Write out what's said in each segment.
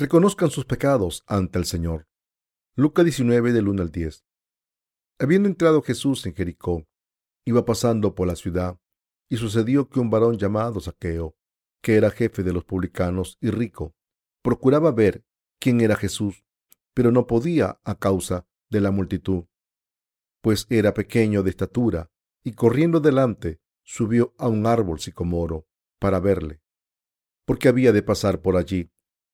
reconozcan sus pecados ante el Señor. Lucas 19 del 1 al 10. Habiendo entrado Jesús en Jericó, iba pasando por la ciudad, y sucedió que un varón llamado Saqueo, que era jefe de los publicanos y rico, procuraba ver quién era Jesús, pero no podía a causa de la multitud, pues era pequeño de estatura, y corriendo delante subió a un árbol sicomoro para verle, porque había de pasar por allí.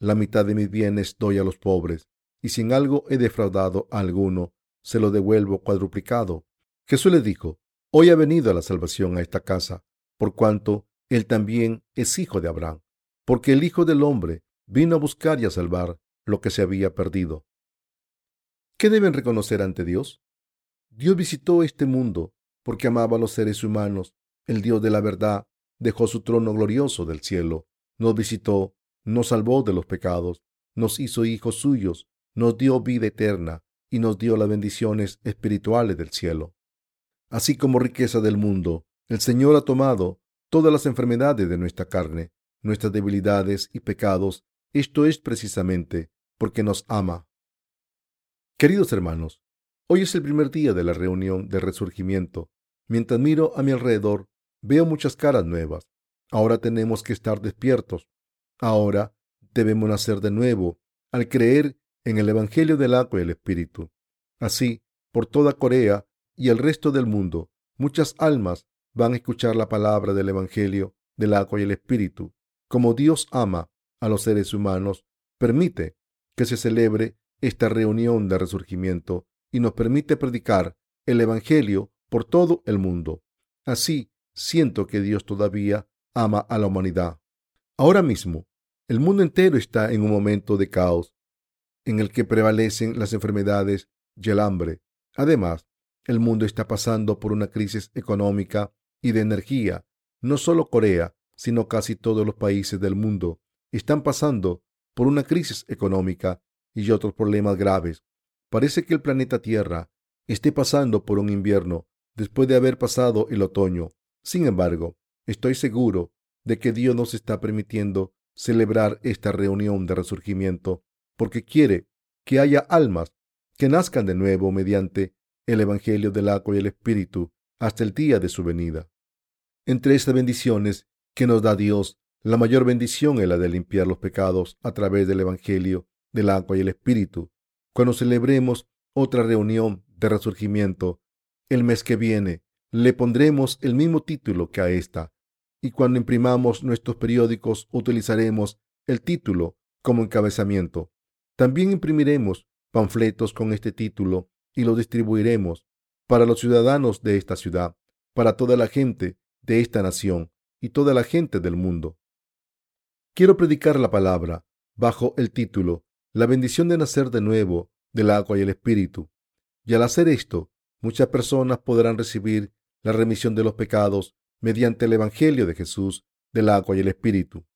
la mitad de mis bienes doy a los pobres, y si en algo he defraudado a alguno, se lo devuelvo cuadruplicado. Jesús le dijo, Hoy ha venido la salvación a esta casa, por cuanto él también es hijo de Abraham, porque el Hijo del Hombre vino a buscar y a salvar lo que se había perdido. ¿Qué deben reconocer ante Dios? Dios visitó este mundo porque amaba a los seres humanos. El Dios de la verdad dejó su trono glorioso del cielo, nos visitó, nos salvó de los pecados, nos hizo hijos suyos, nos dio vida eterna y nos dio las bendiciones espirituales del cielo. Así como riqueza del mundo, el Señor ha tomado todas las enfermedades de nuestra carne, nuestras debilidades y pecados. Esto es precisamente porque nos ama. Queridos hermanos, hoy es el primer día de la reunión de resurgimiento. Mientras miro a mi alrededor, veo muchas caras nuevas. Ahora tenemos que estar despiertos. Ahora debemos nacer de nuevo al creer en el Evangelio del agua y el Espíritu. Así, por toda Corea y el resto del mundo, muchas almas van a escuchar la palabra del Evangelio del agua y el Espíritu. Como Dios ama a los seres humanos, permite que se celebre esta reunión de resurgimiento y nos permite predicar el Evangelio por todo el mundo. Así, siento que Dios todavía ama a la humanidad. Ahora mismo, el mundo entero está en un momento de caos en el que prevalecen las enfermedades y el hambre. Además, el mundo está pasando por una crisis económica y de energía. No solo Corea, sino casi todos los países del mundo están pasando por una crisis económica y otros problemas graves. Parece que el planeta Tierra esté pasando por un invierno después de haber pasado el otoño. Sin embargo, estoy seguro de que Dios nos está permitiendo celebrar esta reunión de resurgimiento porque quiere que haya almas que nazcan de nuevo mediante el Evangelio del agua y el Espíritu hasta el día de su venida. Entre estas bendiciones que nos da Dios, la mayor bendición es la de limpiar los pecados a través del Evangelio del agua y el Espíritu. Cuando celebremos otra reunión de resurgimiento el mes que viene, le pondremos el mismo título que a esta, y cuando imprimamos nuestros periódicos utilizaremos el título como encabezamiento. También imprimiremos panfletos con este título y los distribuiremos para los ciudadanos de esta ciudad, para toda la gente de esta nación y toda la gente del mundo. Quiero predicar la palabra bajo el título La bendición de nacer de nuevo del agua y el espíritu. Y al hacer esto, muchas personas podrán recibir la remisión de los pecados mediante el Evangelio de Jesús del agua y el espíritu.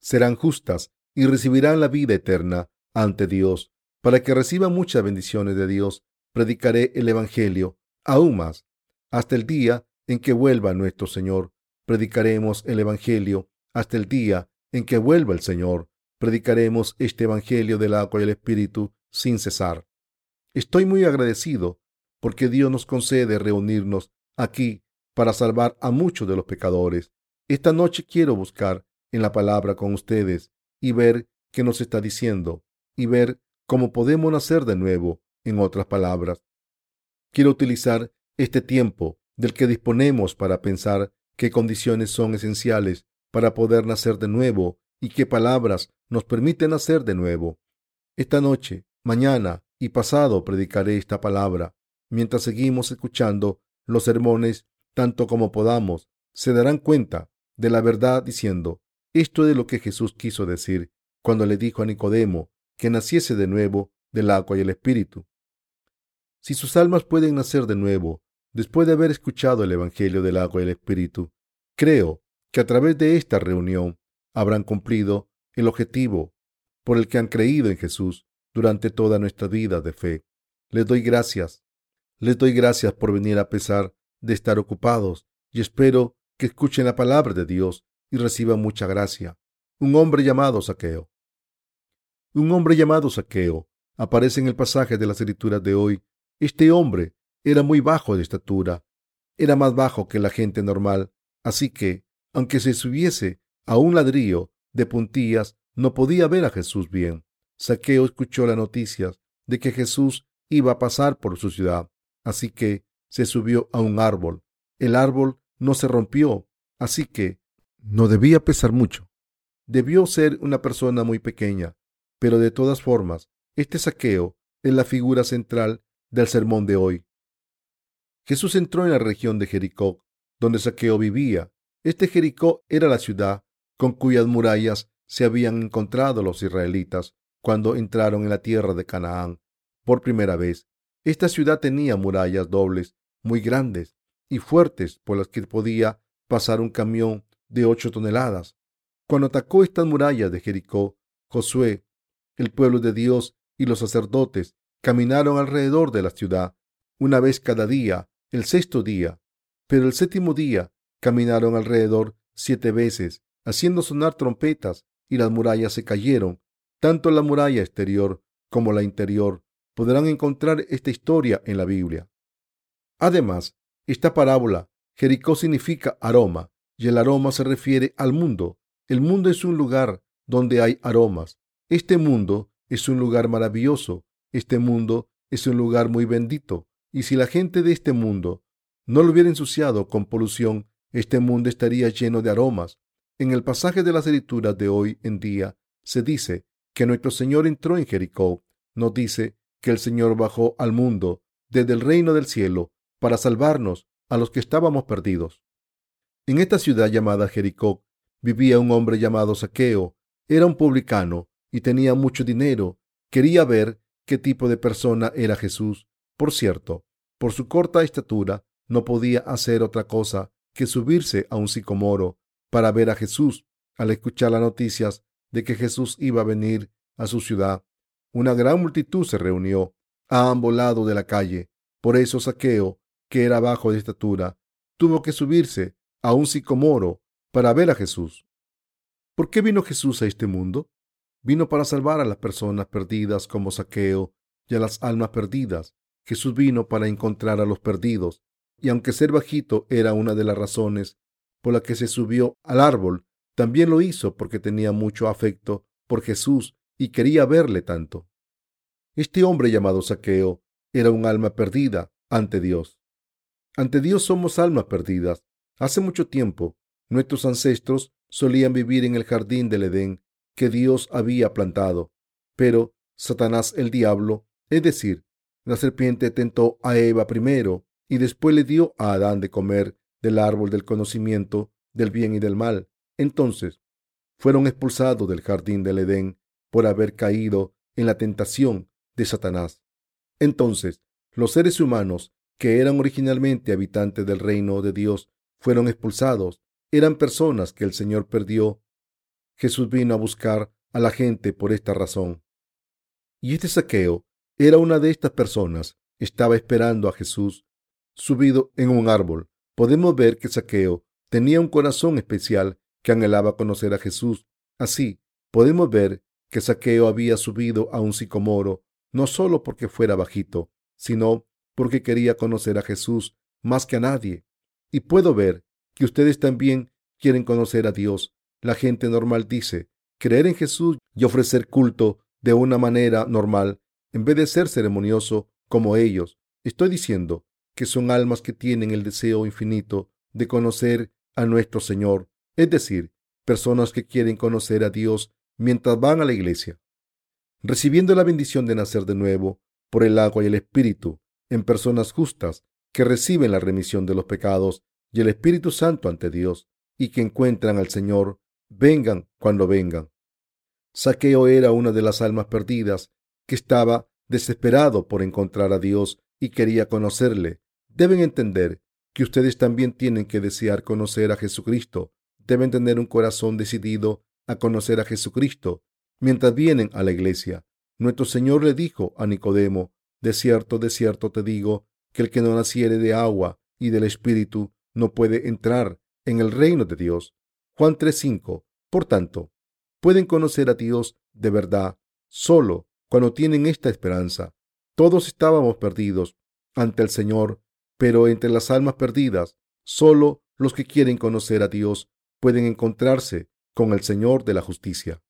Serán justas y recibirán la vida eterna ante Dios. Para que reciba muchas bendiciones de Dios, predicaré el Evangelio aún más, hasta el día en que vuelva nuestro Señor. Predicaremos el Evangelio hasta el día en que vuelva el Señor. Predicaremos este Evangelio del agua y el Espíritu sin cesar. Estoy muy agradecido porque Dios nos concede reunirnos aquí para salvar a muchos de los pecadores. Esta noche quiero buscar en la palabra con ustedes y ver qué nos está diciendo y ver cómo podemos nacer de nuevo, en otras palabras. Quiero utilizar este tiempo del que disponemos para pensar qué condiciones son esenciales para poder nacer de nuevo y qué palabras nos permiten nacer de nuevo. Esta noche, mañana y pasado predicaré esta palabra. Mientras seguimos escuchando los sermones tanto como podamos, se darán cuenta de la verdad diciendo, esto es lo que Jesús quiso decir cuando le dijo a Nicodemo que naciese de nuevo del agua y el espíritu. Si sus almas pueden nacer de nuevo después de haber escuchado el Evangelio del agua y el espíritu, creo que a través de esta reunión habrán cumplido el objetivo por el que han creído en Jesús durante toda nuestra vida de fe. Les doy gracias. Les doy gracias por venir a pesar de estar ocupados y espero que escuchen la palabra de Dios y reciban mucha gracia. Un hombre llamado Saqueo. Un hombre llamado Saqueo aparece en el pasaje de las escrituras de hoy. Este hombre era muy bajo de estatura, era más bajo que la gente normal, así que, aunque se subiese a un ladrillo de puntillas, no podía ver a Jesús bien. Saqueo escuchó las noticias de que Jesús iba a pasar por su ciudad, así que se subió a un árbol. El árbol no se rompió, así que no debía pesar mucho. Debió ser una persona muy pequeña, pero de todas formas, este saqueo es la figura central del sermón de hoy. Jesús entró en la región de Jericó, donde Saqueo vivía. Este Jericó era la ciudad con cuyas murallas se habían encontrado los israelitas cuando entraron en la tierra de Canaán por primera vez. Esta ciudad tenía murallas dobles muy grandes y fuertes por las que podía pasar un camión de ocho toneladas. Cuando atacó estas murallas de Jericó, Josué, el pueblo de Dios y los sacerdotes caminaron alrededor de la ciudad una vez cada día, el sexto día. Pero el séptimo día caminaron alrededor siete veces, haciendo sonar trompetas, y las murallas se cayeron. Tanto la muralla exterior como la interior podrán encontrar esta historia en la Biblia. Además, esta parábola, Jericó significa aroma, y el aroma se refiere al mundo. El mundo es un lugar donde hay aromas. Este mundo es un lugar maravilloso. Este mundo es un lugar muy bendito. Y si la gente de este mundo no lo hubiera ensuciado con polución, este mundo estaría lleno de aromas. En el pasaje de las escrituras de hoy en día se dice que nuestro Señor entró en Jericó. No dice que el Señor bajó al mundo desde el reino del cielo para salvarnos a los que estábamos perdidos. En esta ciudad llamada Jericó vivía un hombre llamado Saqueo. Era un publicano y tenía mucho dinero. Quería ver qué tipo de persona era Jesús. Por cierto, por su corta estatura, no podía hacer otra cosa que subirse a un sicomoro para ver a Jesús. Al escuchar las noticias de que Jesús iba a venir a su ciudad, una gran multitud se reunió a ambos lados de la calle. Por eso Saqueo que era bajo de estatura, tuvo que subirse a un sicomoro para ver a Jesús. ¿Por qué vino Jesús a este mundo? Vino para salvar a las personas perdidas como Saqueo y a las almas perdidas. Jesús vino para encontrar a los perdidos, y aunque ser bajito era una de las razones por la que se subió al árbol, también lo hizo porque tenía mucho afecto por Jesús y quería verle tanto. Este hombre llamado Saqueo era un alma perdida ante Dios. Ante Dios somos almas perdidas. Hace mucho tiempo, nuestros ancestros solían vivir en el jardín del Edén que Dios había plantado. Pero Satanás el diablo, es decir, la serpiente tentó a Eva primero y después le dio a Adán de comer del árbol del conocimiento del bien y del mal. Entonces, fueron expulsados del jardín del Edén por haber caído en la tentación de Satanás. Entonces, los seres humanos que eran originalmente habitantes del reino de Dios, fueron expulsados. Eran personas que el Señor perdió. Jesús vino a buscar a la gente por esta razón. Y este saqueo era una de estas personas. Estaba esperando a Jesús subido en un árbol. Podemos ver que Saqueo tenía un corazón especial que anhelaba conocer a Jesús. Así, podemos ver que Saqueo había subido a un sicomoro no solo porque fuera bajito, sino porque quería conocer a Jesús más que a nadie. Y puedo ver que ustedes también quieren conocer a Dios. La gente normal dice creer en Jesús y ofrecer culto de una manera normal en vez de ser ceremonioso como ellos. Estoy diciendo que son almas que tienen el deseo infinito de conocer a nuestro Señor, es decir, personas que quieren conocer a Dios mientras van a la iglesia, recibiendo la bendición de nacer de nuevo por el agua y el Espíritu en personas justas que reciben la remisión de los pecados y el Espíritu Santo ante Dios y que encuentran al Señor, vengan cuando vengan. Saqueo era una de las almas perdidas que estaba desesperado por encontrar a Dios y quería conocerle. Deben entender que ustedes también tienen que desear conocer a Jesucristo. Deben tener un corazón decidido a conocer a Jesucristo mientras vienen a la iglesia. Nuestro Señor le dijo a Nicodemo, de cierto, de cierto te digo, que el que no naciere de agua y del Espíritu no puede entrar en el reino de Dios. Juan 3:5. Por tanto, pueden conocer a Dios de verdad solo cuando tienen esta esperanza. Todos estábamos perdidos ante el Señor, pero entre las almas perdidas, solo los que quieren conocer a Dios pueden encontrarse con el Señor de la justicia.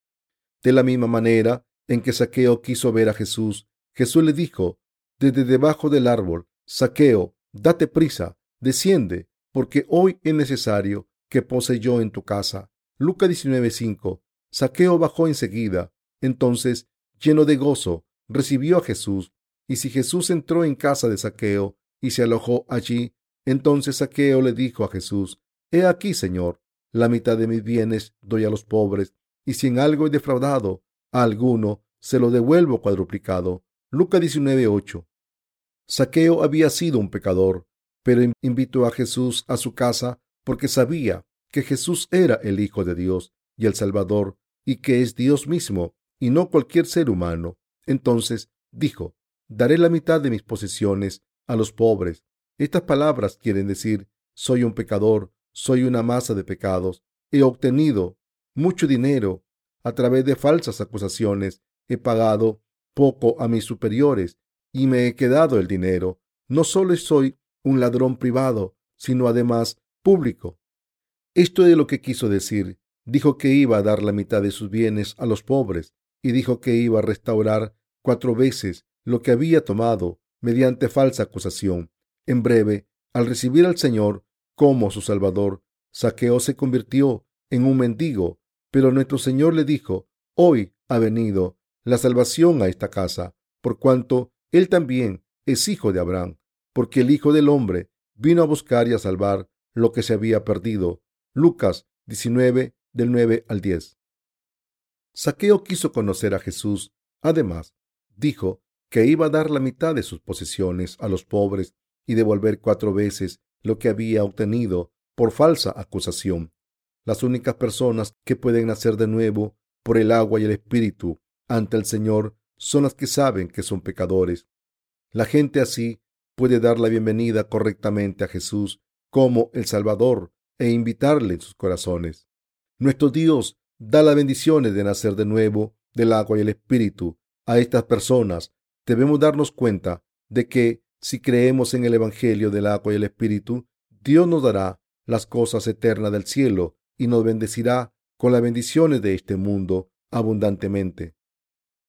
De la misma manera en que Saqueo quiso ver a Jesús, Jesús le dijo desde debajo del árbol, Saqueo, date prisa, desciende, porque hoy es necesario que pose yo en tu casa. Lucas 19:5. Saqueo bajó enseguida. Entonces, lleno de gozo, recibió a Jesús. Y si Jesús entró en casa de Saqueo y se alojó allí, entonces Saqueo le dijo a Jesús, He aquí, Señor, la mitad de mis bienes doy a los pobres, y si en algo he defraudado a alguno, se lo devuelvo cuadruplicado. Lucas 19:8. Saqueo había sido un pecador, pero invitó a Jesús a su casa porque sabía que Jesús era el Hijo de Dios y el Salvador, y que es Dios mismo, y no cualquier ser humano. Entonces dijo, daré la mitad de mis posesiones a los pobres. Estas palabras quieren decir, soy un pecador, soy una masa de pecados, he obtenido mucho dinero a través de falsas acusaciones, he pagado poco a mis superiores y me he quedado el dinero. No solo soy un ladrón privado, sino además público. Esto es lo que quiso decir. Dijo que iba a dar la mitad de sus bienes a los pobres y dijo que iba a restaurar cuatro veces lo que había tomado mediante falsa acusación. En breve, al recibir al Señor como su Salvador, Saqueo se convirtió en un mendigo, pero nuestro Señor le dijo, hoy ha venido la salvación a esta casa, por cuanto él también es hijo de Abraham, porque el Hijo del Hombre vino a buscar y a salvar lo que se había perdido. Lucas 19, del 9 al 10. Saqueo quiso conocer a Jesús. Además, dijo que iba a dar la mitad de sus posesiones a los pobres y devolver cuatro veces lo que había obtenido por falsa acusación. Las únicas personas que pueden nacer de nuevo por el agua y el espíritu ante el Señor son las que saben que son pecadores. La gente así puede dar la bienvenida correctamente a Jesús como el Salvador e invitarle en sus corazones. Nuestro Dios da las bendiciones de nacer de nuevo del agua y el Espíritu a estas personas. Debemos darnos cuenta de que si creemos en el Evangelio del agua y el Espíritu, Dios nos dará las cosas eternas del cielo y nos bendecirá con las bendiciones de este mundo abundantemente.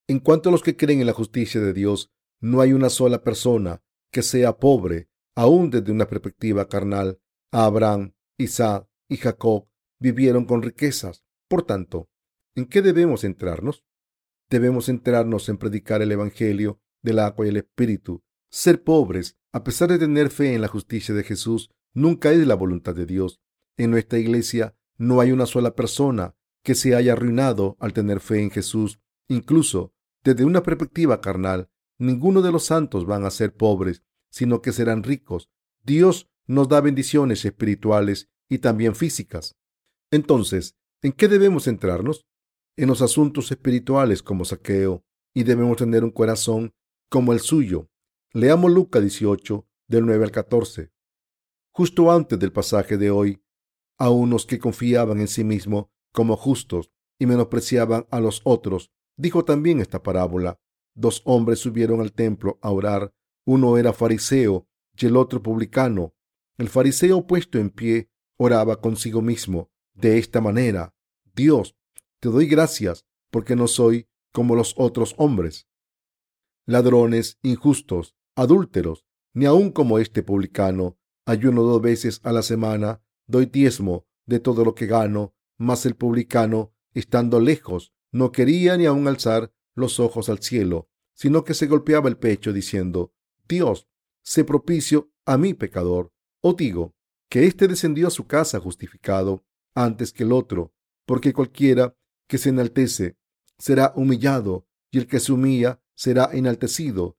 En cuanto a los que creen en la justicia de Dios, no hay una sola persona que sea pobre, aún desde una perspectiva carnal. Abraham, Isaac y Jacob vivieron con riquezas. Por tanto, ¿en qué debemos centrarnos? Debemos centrarnos en predicar el Evangelio del agua y el Espíritu. Ser pobres, a pesar de tener fe en la justicia de Jesús, nunca es la voluntad de Dios. En nuestra iglesia no hay una sola persona que se haya arruinado al tener fe en Jesús. Incluso desde una perspectiva carnal, ninguno de los santos van a ser pobres, sino que serán ricos. Dios nos da bendiciones espirituales y también físicas. Entonces, ¿en qué debemos centrarnos? En los asuntos espirituales como saqueo, y debemos tener un corazón como el suyo. Leamos Lucas 18, del 9 al 14. Justo antes del pasaje de hoy, a unos que confiaban en sí mismos como justos y menospreciaban a los otros, Dijo también esta parábola. Dos hombres subieron al templo a orar. Uno era fariseo y el otro publicano. El fariseo puesto en pie oraba consigo mismo de esta manera. Dios, te doy gracias porque no soy como los otros hombres, ladrones, injustos, adúlteros, ni aun como este publicano. Ayuno dos veces a la semana, doy diezmo de todo lo que gano, mas el publicano, estando lejos, no quería ni aun alzar los ojos al cielo, sino que se golpeaba el pecho diciendo, Dios, sé propicio a mi pecador. O digo, que éste descendió a su casa justificado antes que el otro, porque cualquiera que se enaltece será humillado y el que se humilla será enaltecido.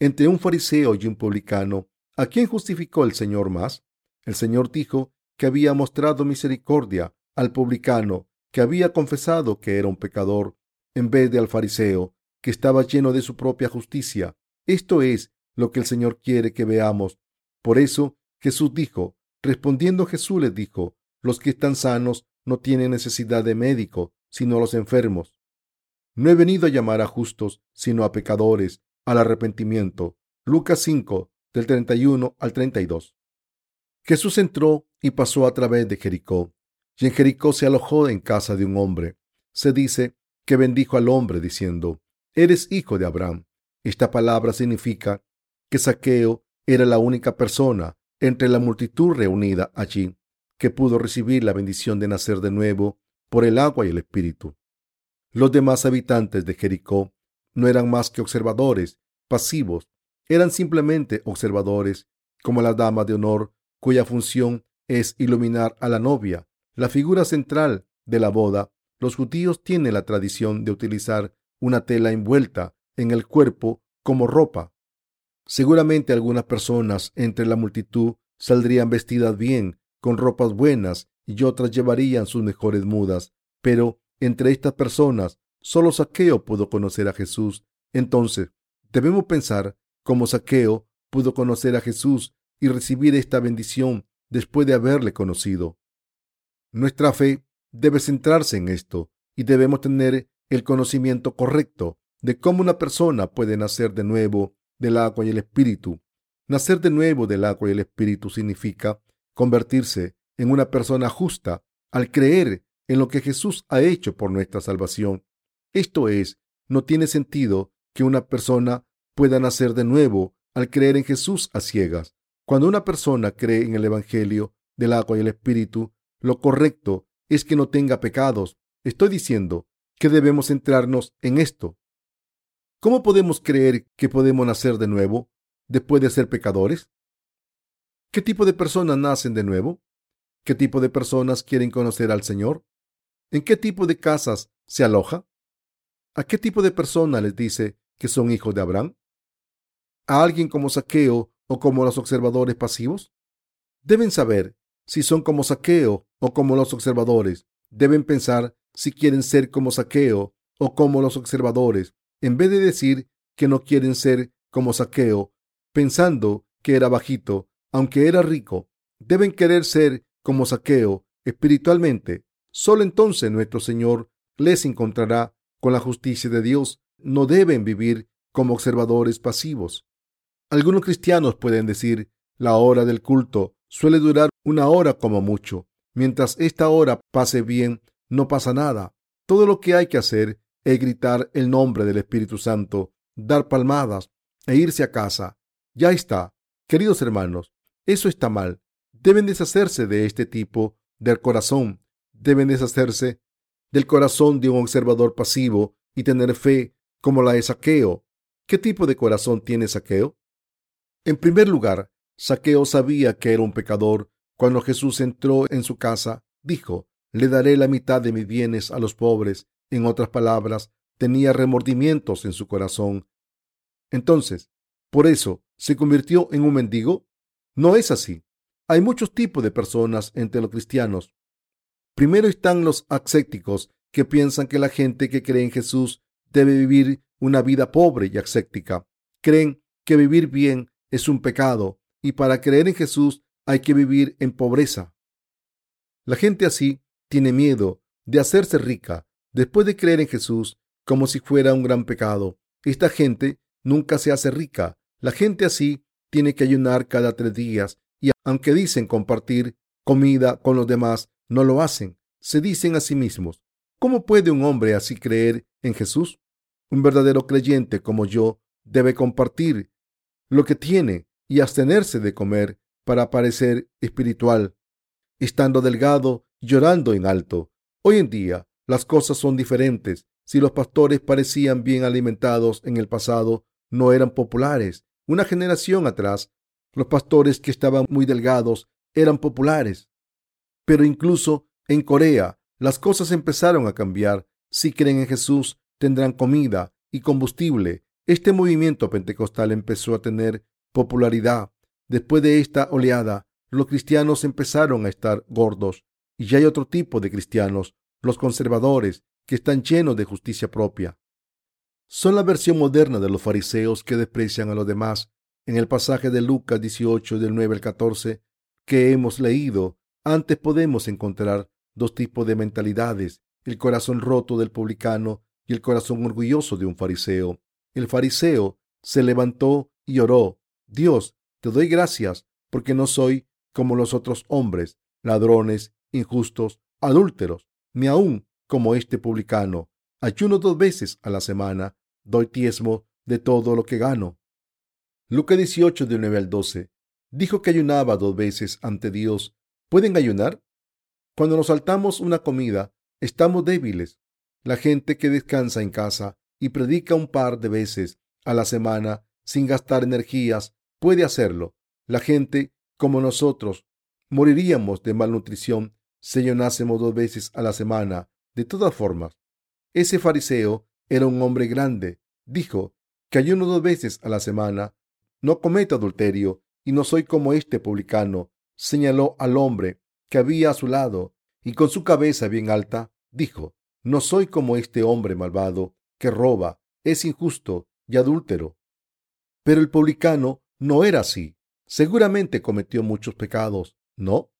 Entre un fariseo y un publicano, ¿a quién justificó el Señor más? El Señor dijo que había mostrado misericordia al publicano que había confesado que era un pecador, en vez de al fariseo que estaba lleno de su propia justicia. Esto es lo que el Señor quiere que veamos. Por eso Jesús dijo, respondiendo Jesús les dijo, los que están sanos no tienen necesidad de médico, sino los enfermos. No he venido a llamar a justos, sino a pecadores, al arrepentimiento. Lucas 5, del 31 al 32. Jesús entró y pasó a través de Jericó, y en Jericó se alojó en casa de un hombre. Se dice que bendijo al hombre diciendo, Eres hijo de Abraham. Esta palabra significa que Saqueo era la única persona entre la multitud reunida allí que pudo recibir la bendición de nacer de nuevo por el agua y el espíritu. Los demás habitantes de Jericó no eran más que observadores pasivos, eran simplemente observadores, como la dama de honor cuya función es iluminar a la novia, la figura central de la boda. Los judíos tienen la tradición de utilizar una tela envuelta en el cuerpo como ropa. Seguramente algunas personas entre la multitud saldrían vestidas bien, con ropas buenas, y otras llevarían sus mejores mudas, pero entre estas personas, solo Saqueo pudo conocer a Jesús. Entonces, debemos pensar cómo Saqueo pudo conocer a Jesús y recibir esta bendición después de haberle conocido. Nuestra fe debe centrarse en esto y debemos tener el conocimiento correcto de cómo una persona puede nacer de nuevo del agua y el espíritu. Nacer de nuevo del agua y el espíritu significa convertirse en una persona justa al creer en lo que Jesús ha hecho por nuestra salvación. Esto es, no tiene sentido que una persona pueda nacer de nuevo al creer en Jesús a ciegas. Cuando una persona cree en el Evangelio del agua y el Espíritu, lo correcto es que no tenga pecados. Estoy diciendo que debemos centrarnos en esto. ¿Cómo podemos creer que podemos nacer de nuevo después de ser pecadores? ¿Qué tipo de personas nacen de nuevo? ¿Qué tipo de personas quieren conocer al Señor? ¿En qué tipo de casas se aloja? ¿A qué tipo de persona les dice que son hijos de Abraham? ¿A alguien como Saqueo o como los observadores pasivos? Deben saber si son como Saqueo o como los observadores. Deben pensar si quieren ser como Saqueo o como los observadores, en vez de decir que no quieren ser como Saqueo, pensando que era bajito, aunque era rico. Deben querer ser como Saqueo espiritualmente Solo entonces nuestro Señor les encontrará con la justicia de Dios. No deben vivir como observadores pasivos. Algunos cristianos pueden decir, la hora del culto suele durar una hora como mucho. Mientras esta hora pase bien, no pasa nada. Todo lo que hay que hacer es gritar el nombre del Espíritu Santo, dar palmadas e irse a casa. Ya está. Queridos hermanos, eso está mal. Deben deshacerse de este tipo del corazón deben deshacerse del corazón de un observador pasivo y tener fe como la de Saqueo. ¿Qué tipo de corazón tiene Saqueo? En primer lugar, Saqueo sabía que era un pecador. Cuando Jesús entró en su casa, dijo, le daré la mitad de mis bienes a los pobres. En otras palabras, tenía remordimientos en su corazón. Entonces, ¿por eso se convirtió en un mendigo? No es así. Hay muchos tipos de personas entre los cristianos. Primero están los ascéticos, que piensan que la gente que cree en Jesús debe vivir una vida pobre y ascética. Creen que vivir bien es un pecado y para creer en Jesús hay que vivir en pobreza. La gente así tiene miedo de hacerse rica después de creer en Jesús como si fuera un gran pecado. Esta gente nunca se hace rica. La gente así tiene que ayunar cada tres días y aunque dicen compartir comida con los demás, no lo hacen. Se dicen a sí mismos, ¿cómo puede un hombre así creer en Jesús? Un verdadero creyente como yo debe compartir lo que tiene y abstenerse de comer para parecer espiritual, estando delgado y llorando en alto. Hoy en día las cosas son diferentes. Si los pastores parecían bien alimentados en el pasado, no eran populares. Una generación atrás, los pastores que estaban muy delgados eran populares. Pero incluso en Corea las cosas empezaron a cambiar. Si creen en Jesús, tendrán comida y combustible. Este movimiento pentecostal empezó a tener popularidad. Después de esta oleada, los cristianos empezaron a estar gordos y ya hay otro tipo de cristianos, los conservadores, que están llenos de justicia propia. Son la versión moderna de los fariseos que desprecian a los demás. En el pasaje de Lucas 18 del 9 al 14 que hemos leído, antes podemos encontrar dos tipos de mentalidades, el corazón roto del publicano y el corazón orgulloso de un fariseo. El fariseo se levantó y oró, Dios, te doy gracias porque no soy como los otros hombres, ladrones, injustos, adúlteros, ni aun como este publicano. Ayuno dos veces a la semana, doy tiesmo de todo lo que gano. Lucas 18 de 9 al 12 dijo que ayunaba dos veces ante Dios. ¿Pueden ayunar? Cuando nos saltamos una comida, estamos débiles. La gente que descansa en casa y predica un par de veces a la semana sin gastar energías puede hacerlo. La gente como nosotros moriríamos de malnutrición si ayunásemos dos veces a la semana. De todas formas, ese fariseo era un hombre grande. Dijo que ayuno dos veces a la semana. No cometo adulterio y no soy como este publicano. Señaló al hombre que había a su lado y con su cabeza bien alta dijo, no soy como este hombre malvado que roba, es injusto y adúltero. Pero el publicano no era así. Seguramente cometió muchos pecados. No,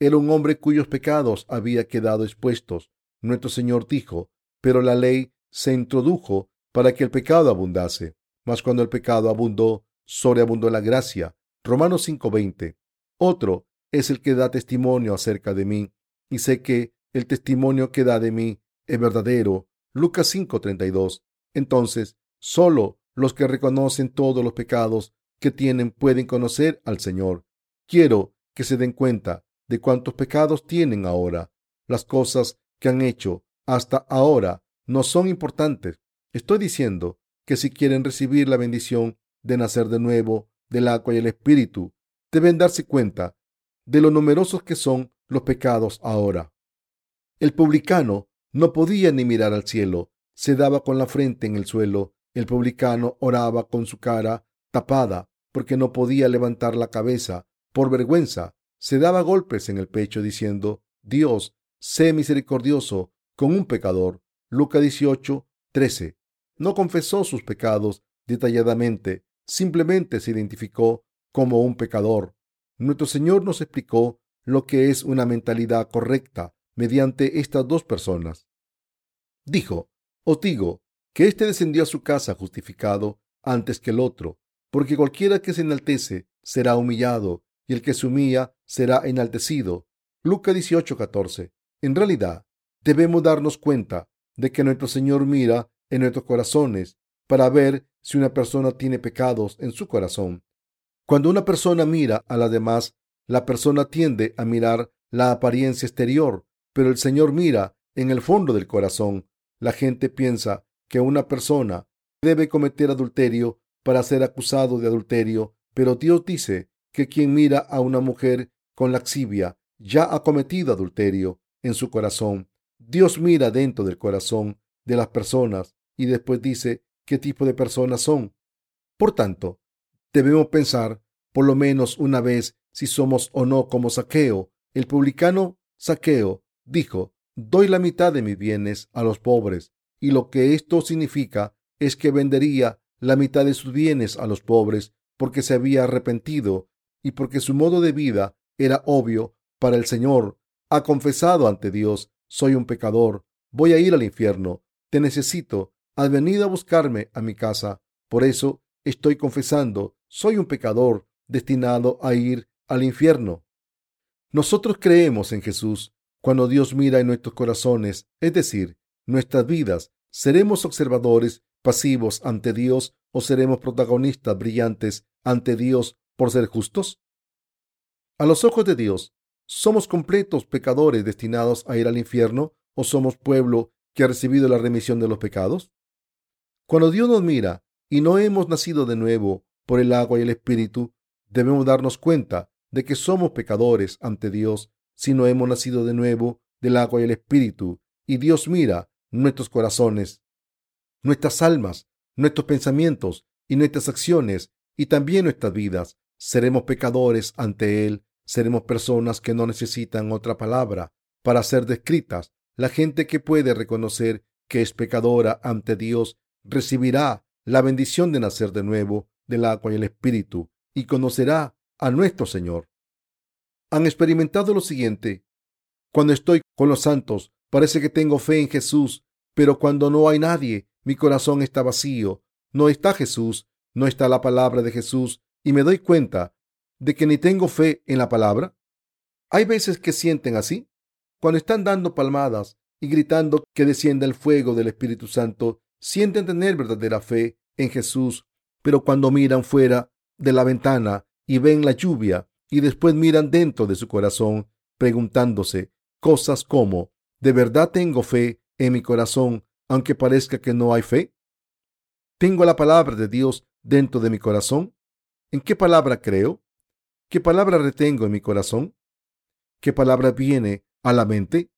era un hombre cuyos pecados había quedado expuestos. Nuestro Señor dijo, pero la ley se introdujo para que el pecado abundase. Mas cuando el pecado abundó, sobreabundó la gracia. Romanos 5:20. Otro es el que da testimonio acerca de mí, y sé que el testimonio que da de mí es verdadero. Lucas 5:32. Entonces, solo los que reconocen todos los pecados que tienen pueden conocer al Señor. Quiero que se den cuenta de cuántos pecados tienen ahora. Las cosas que han hecho hasta ahora no son importantes. Estoy diciendo que si quieren recibir la bendición de nacer de nuevo del agua y el espíritu, deben darse cuenta de lo numerosos que son los pecados ahora. El publicano no podía ni mirar al cielo, se daba con la frente en el suelo. El publicano oraba con su cara tapada porque no podía levantar la cabeza por vergüenza. Se daba golpes en el pecho diciendo, Dios, sé misericordioso con un pecador. Lucas 18, 13. No confesó sus pecados detalladamente, simplemente se identificó como un pecador. Nuestro Señor nos explicó lo que es una mentalidad correcta mediante estas dos personas. Dijo, os digo que éste descendió a su casa justificado antes que el otro, porque cualquiera que se enaltece será humillado, y el que se humilla será enaltecido. Lucas 18:14. En realidad, debemos darnos cuenta de que nuestro Señor mira en nuestros corazones para ver si una persona tiene pecados en su corazón. Cuando una persona mira a la demás, la persona tiende a mirar la apariencia exterior, pero el Señor mira en el fondo del corazón. La gente piensa que una persona debe cometer adulterio para ser acusado de adulterio, pero Dios dice que quien mira a una mujer con laxivia ya ha cometido adulterio en su corazón. Dios mira dentro del corazón de las personas y después dice qué tipo de personas son. Por tanto, debemos pensar por lo menos una vez si somos o no como Saqueo. El publicano Saqueo dijo, doy la mitad de mis bienes a los pobres, y lo que esto significa es que vendería la mitad de sus bienes a los pobres porque se había arrepentido y porque su modo de vida era obvio para el Señor. Ha confesado ante Dios, soy un pecador, voy a ir al infierno, te necesito, has venido a buscarme a mi casa. Por eso estoy confesando, soy un pecador destinado a ir al infierno. Nosotros creemos en Jesús. Cuando Dios mira en nuestros corazones, es decir, nuestras vidas, seremos observadores pasivos ante Dios o seremos protagonistas brillantes ante Dios por ser justos? A los ojos de Dios, ¿somos completos pecadores destinados a ir al infierno o somos pueblo que ha recibido la remisión de los pecados? Cuando Dios nos mira y no hemos nacido de nuevo por el agua y el Espíritu, debemos darnos cuenta de que somos pecadores ante Dios si no hemos nacido de nuevo del agua y el Espíritu, y Dios mira nuestros corazones. nuestras almas, nuestros pensamientos y nuestras acciones y también nuestras vidas. Seremos pecadores ante Él, seremos personas que no necesitan otra palabra para ser descritas. La gente que puede reconocer que es pecadora ante Dios recibirá la bendición de nacer de nuevo del agua y el Espíritu y conocerá a nuestro Señor. Han experimentado lo siguiente. Cuando estoy con los santos, parece que tengo fe en Jesús, pero cuando no hay nadie, mi corazón está vacío. No está Jesús, no está la palabra de Jesús, y me doy cuenta de que ni tengo fe en la palabra. Hay veces que sienten así, cuando están dando palmadas y gritando que descienda el fuego del Espíritu Santo, sienten tener verdadera fe en Jesús, pero cuando miran fuera de la ventana y ven la lluvia y después miran dentro de su corazón preguntándose cosas como, ¿de verdad tengo fe en mi corazón aunque parezca que no hay fe? ¿Tengo la palabra de Dios dentro de mi corazón? ¿En qué palabra creo? ¿Qué palabra retengo en mi corazón? ¿Qué palabra viene a la mente?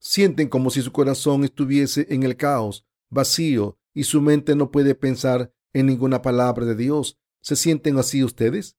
Sienten como si su corazón estuviese en el caos, vacío, y su mente no puede pensar en ninguna palabra de Dios. ¿Se sienten así ustedes?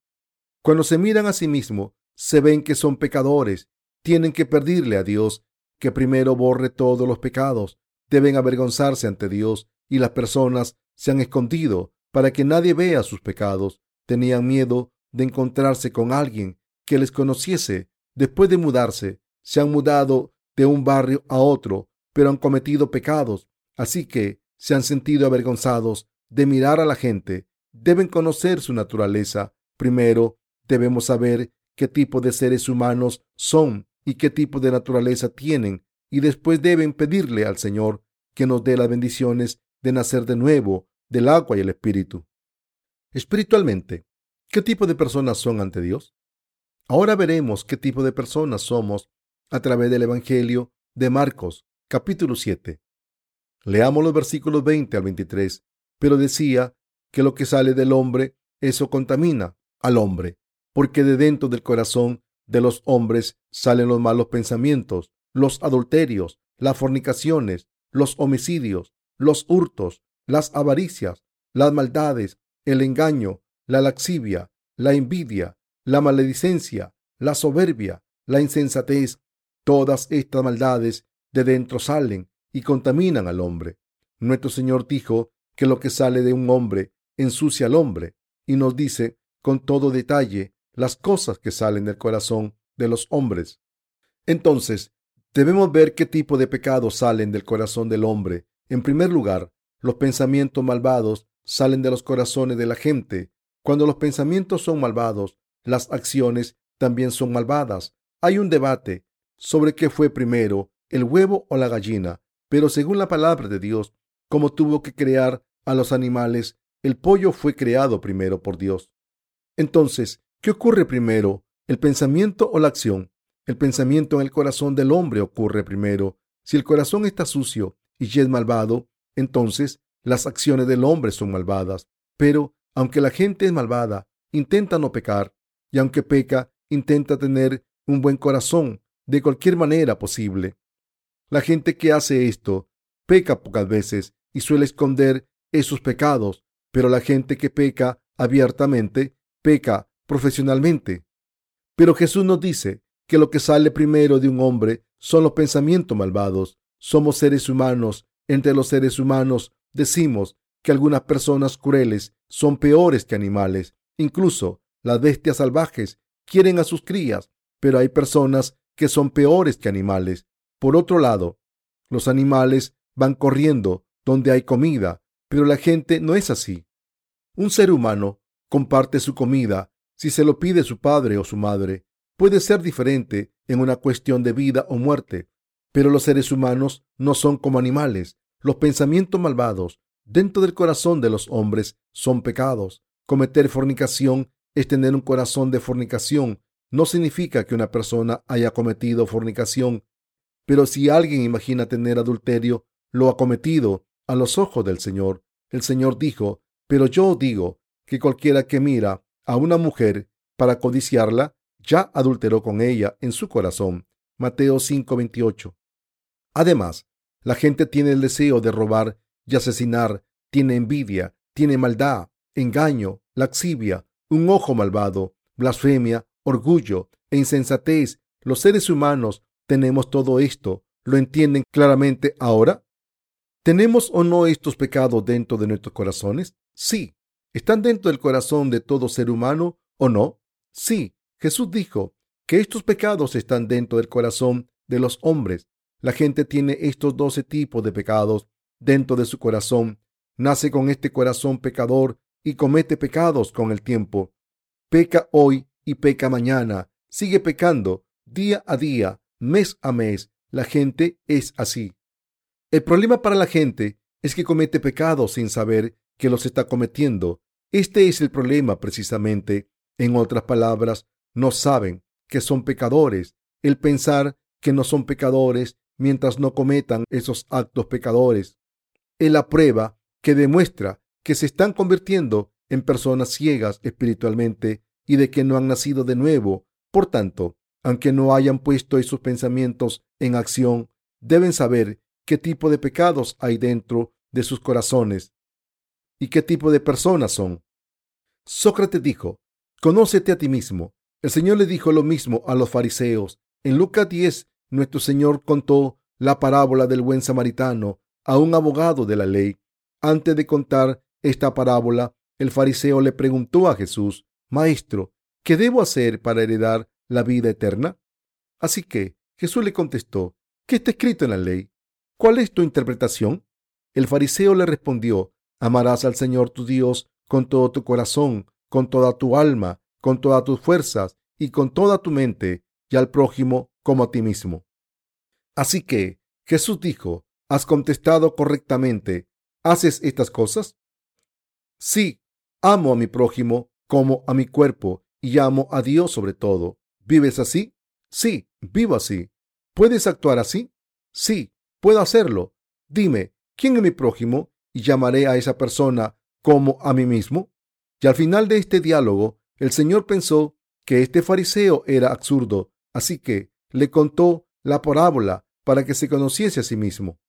Cuando se miran a sí mismos, se ven que son pecadores, tienen que pedirle a Dios que primero borre todos los pecados, deben avergonzarse ante Dios y las personas se han escondido para que nadie vea sus pecados. Tenían miedo de encontrarse con alguien que les conociese. Después de mudarse, se han mudado de un barrio a otro, pero han cometido pecados, así que se han sentido avergonzados de mirar a la gente. Deben conocer su naturaleza. Primero, debemos saber qué tipo de seres humanos son y qué tipo de naturaleza tienen, y después deben pedirle al Señor que nos dé las bendiciones de nacer de nuevo del agua y el Espíritu. Espiritualmente, ¿qué tipo de personas son ante Dios? Ahora veremos qué tipo de personas somos a través del Evangelio de Marcos, capítulo 7. Leamos los versículos 20 al 23. Pero decía que lo que sale del hombre, eso contamina al hombre, porque de dentro del corazón de los hombres salen los malos pensamientos, los adulterios, las fornicaciones, los homicidios, los hurtos, las avaricias, las maldades, el engaño, la laxivia, la envidia, la maledicencia, la soberbia, la insensatez. Todas estas maldades de dentro salen y contaminan al hombre. Nuestro Señor dijo que lo que sale de un hombre ensucia al hombre y nos dice con todo detalle las cosas que salen del corazón de los hombres. Entonces, debemos ver qué tipo de pecados salen del corazón del hombre. En primer lugar, los pensamientos malvados salen de los corazones de la gente. Cuando los pensamientos son malvados, las acciones también son malvadas. Hay un debate sobre qué fue primero, el huevo o la gallina, pero según la palabra de Dios, como tuvo que crear a los animales, el pollo fue creado primero por Dios. Entonces, ¿qué ocurre primero, el pensamiento o la acción? El pensamiento en el corazón del hombre ocurre primero. Si el corazón está sucio y es malvado, entonces las acciones del hombre son malvadas. Pero, aunque la gente es malvada, intenta no pecar, y aunque peca, intenta tener un buen corazón de cualquier manera posible. La gente que hace esto peca pocas veces y suele esconder esos pecados, pero la gente que peca abiertamente peca profesionalmente. Pero Jesús nos dice que lo que sale primero de un hombre son los pensamientos malvados. Somos seres humanos. Entre los seres humanos decimos que algunas personas crueles son peores que animales. Incluso las bestias salvajes quieren a sus crías, pero hay personas que son peores que animales. Por otro lado, los animales van corriendo donde hay comida, pero la gente no es así. Un ser humano comparte su comida si se lo pide su padre o su madre. Puede ser diferente en una cuestión de vida o muerte, pero los seres humanos no son como animales. Los pensamientos malvados dentro del corazón de los hombres son pecados. Cometer fornicación es tener un corazón de fornicación. No significa que una persona haya cometido fornicación, pero si alguien imagina tener adulterio, lo ha cometido a los ojos del Señor. El Señor dijo, pero yo digo que cualquiera que mira a una mujer para codiciarla, ya adulteró con ella en su corazón. Mateo 5:28. Además, la gente tiene el deseo de robar y asesinar, tiene envidia, tiene maldad, engaño, laxivia, un ojo malvado, blasfemia, orgullo e insensatez. Los seres humanos tenemos todo esto. ¿Lo entienden claramente ahora? ¿Tenemos o no estos pecados dentro de nuestros corazones? Sí. ¿Están dentro del corazón de todo ser humano o no? Sí. Jesús dijo que estos pecados están dentro del corazón de los hombres. La gente tiene estos doce tipos de pecados dentro de su corazón. Nace con este corazón pecador y comete pecados con el tiempo. Peca hoy y peca mañana. Sigue pecando día a día, mes a mes. La gente es así. El problema para la gente es que comete pecados sin saber que los está cometiendo. Este es el problema precisamente. En otras palabras, no saben que son pecadores. El pensar que no son pecadores mientras no cometan esos actos pecadores es la prueba que demuestra que se están convirtiendo en personas ciegas espiritualmente y de que no han nacido de nuevo. Por tanto, aunque no hayan puesto esos pensamientos en acción, deben saber qué tipo de pecados hay dentro de sus corazones y qué tipo de personas son. Sócrates dijo, Conócete a ti mismo. El Señor le dijo lo mismo a los fariseos. En Lucas 10, nuestro Señor contó la parábola del buen samaritano a un abogado de la ley. Antes de contar esta parábola, el fariseo le preguntó a Jesús, Maestro, ¿qué debo hacer para heredar la vida eterna? Así que Jesús le contestó, ¿qué está escrito en la ley? ¿Cuál es tu interpretación? El fariseo le respondió, amarás al Señor tu Dios con todo tu corazón, con toda tu alma, con todas tus fuerzas y con toda tu mente, y al prójimo como a ti mismo. Así que Jesús dijo, has contestado correctamente. ¿Haces estas cosas? Sí, amo a mi prójimo como a mi cuerpo y amo a Dios sobre todo. ¿Vives así? Sí, vivo así. ¿Puedes actuar así? Sí, puedo hacerlo. Dime, ¿quién es mi prójimo? Y llamaré a esa persona como a mí mismo. Y al final de este diálogo, el Señor pensó que este fariseo era absurdo, así que le contó la parábola para que se conociese a sí mismo.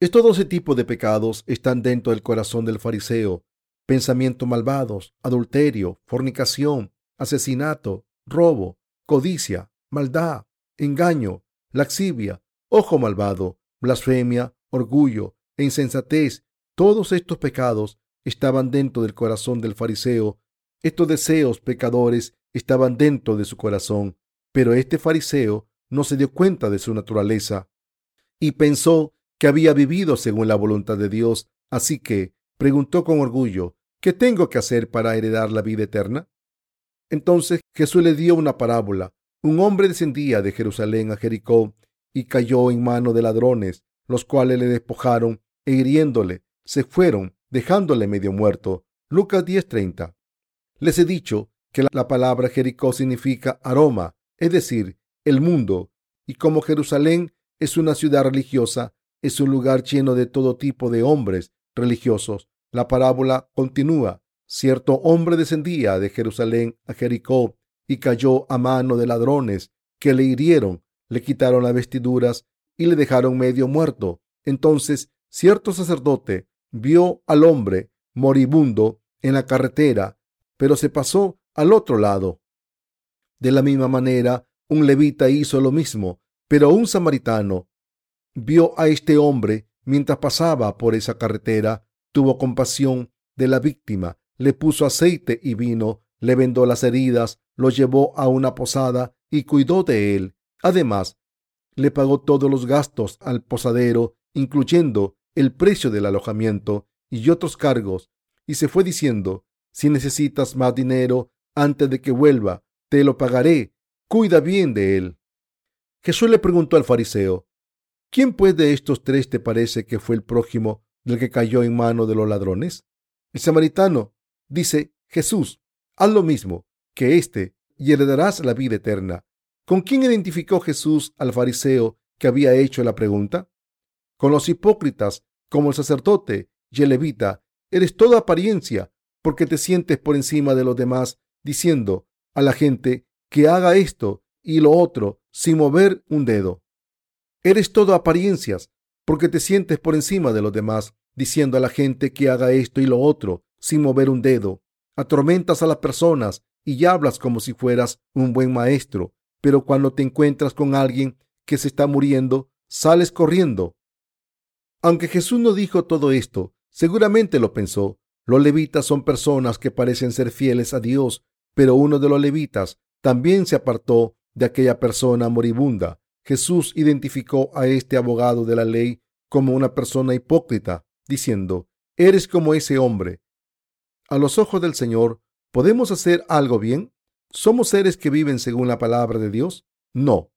Estos doce tipos de pecados están dentro del corazón del fariseo. Pensamientos malvados, adulterio, fornicación, asesinato, robo, codicia, maldad, engaño, laxivia, ojo malvado, blasfemia, orgullo e insensatez. Todos estos pecados estaban dentro del corazón del fariseo. Estos deseos pecadores estaban dentro de su corazón, pero este fariseo no se dio cuenta de su naturaleza y pensó que había vivido según la voluntad de Dios, así que preguntó con orgullo, ¿qué tengo que hacer para heredar la vida eterna? Entonces Jesús le dio una parábola. Un hombre descendía de Jerusalén a Jericó y cayó en mano de ladrones, los cuales le despojaron e hiriéndole, se fueron dejándole medio muerto. Lucas 10:30. Les he dicho que la palabra Jericó significa aroma, es decir, el mundo, y como Jerusalén es una ciudad religiosa, es un lugar lleno de todo tipo de hombres religiosos. La parábola continúa. Cierto hombre descendía de Jerusalén a Jericó y cayó a mano de ladrones que le hirieron, le quitaron las vestiduras y le dejaron medio muerto. Entonces cierto sacerdote vio al hombre moribundo en la carretera, pero se pasó al otro lado. De la misma manera, un levita hizo lo mismo, pero un samaritano vio a este hombre mientras pasaba por esa carretera, tuvo compasión de la víctima, le puso aceite y vino, le vendó las heridas, lo llevó a una posada y cuidó de él. Además, le pagó todos los gastos al posadero, incluyendo el precio del alojamiento y otros cargos, y se fue diciendo, si necesitas más dinero antes de que vuelva, te lo pagaré, cuida bien de él. Jesús le preguntó al fariseo, ¿quién pues de estos tres te parece que fue el prójimo del que cayó en mano de los ladrones? El samaritano dice, Jesús, haz lo mismo que éste y heredarás la vida eterna. ¿Con quién identificó Jesús al fariseo que había hecho la pregunta? Con los hipócritas como el sacerdote y el levita. Eres toda apariencia porque te sientes por encima de los demás diciendo a la gente que haga esto y lo otro sin mover un dedo. Eres todo apariencias porque te sientes por encima de los demás, diciendo a la gente que haga esto y lo otro, sin mover un dedo. Atormentas a las personas y hablas como si fueras un buen maestro, pero cuando te encuentras con alguien que se está muriendo, sales corriendo. Aunque Jesús no dijo todo esto, seguramente lo pensó. Los levitas son personas que parecen ser fieles a Dios, pero uno de los levitas también se apartó de aquella persona moribunda. Jesús identificó a este abogado de la ley como una persona hipócrita, diciendo, Eres como ese hombre. A los ojos del Señor, ¿podemos hacer algo bien? ¿Somos seres que viven según la palabra de Dios? No.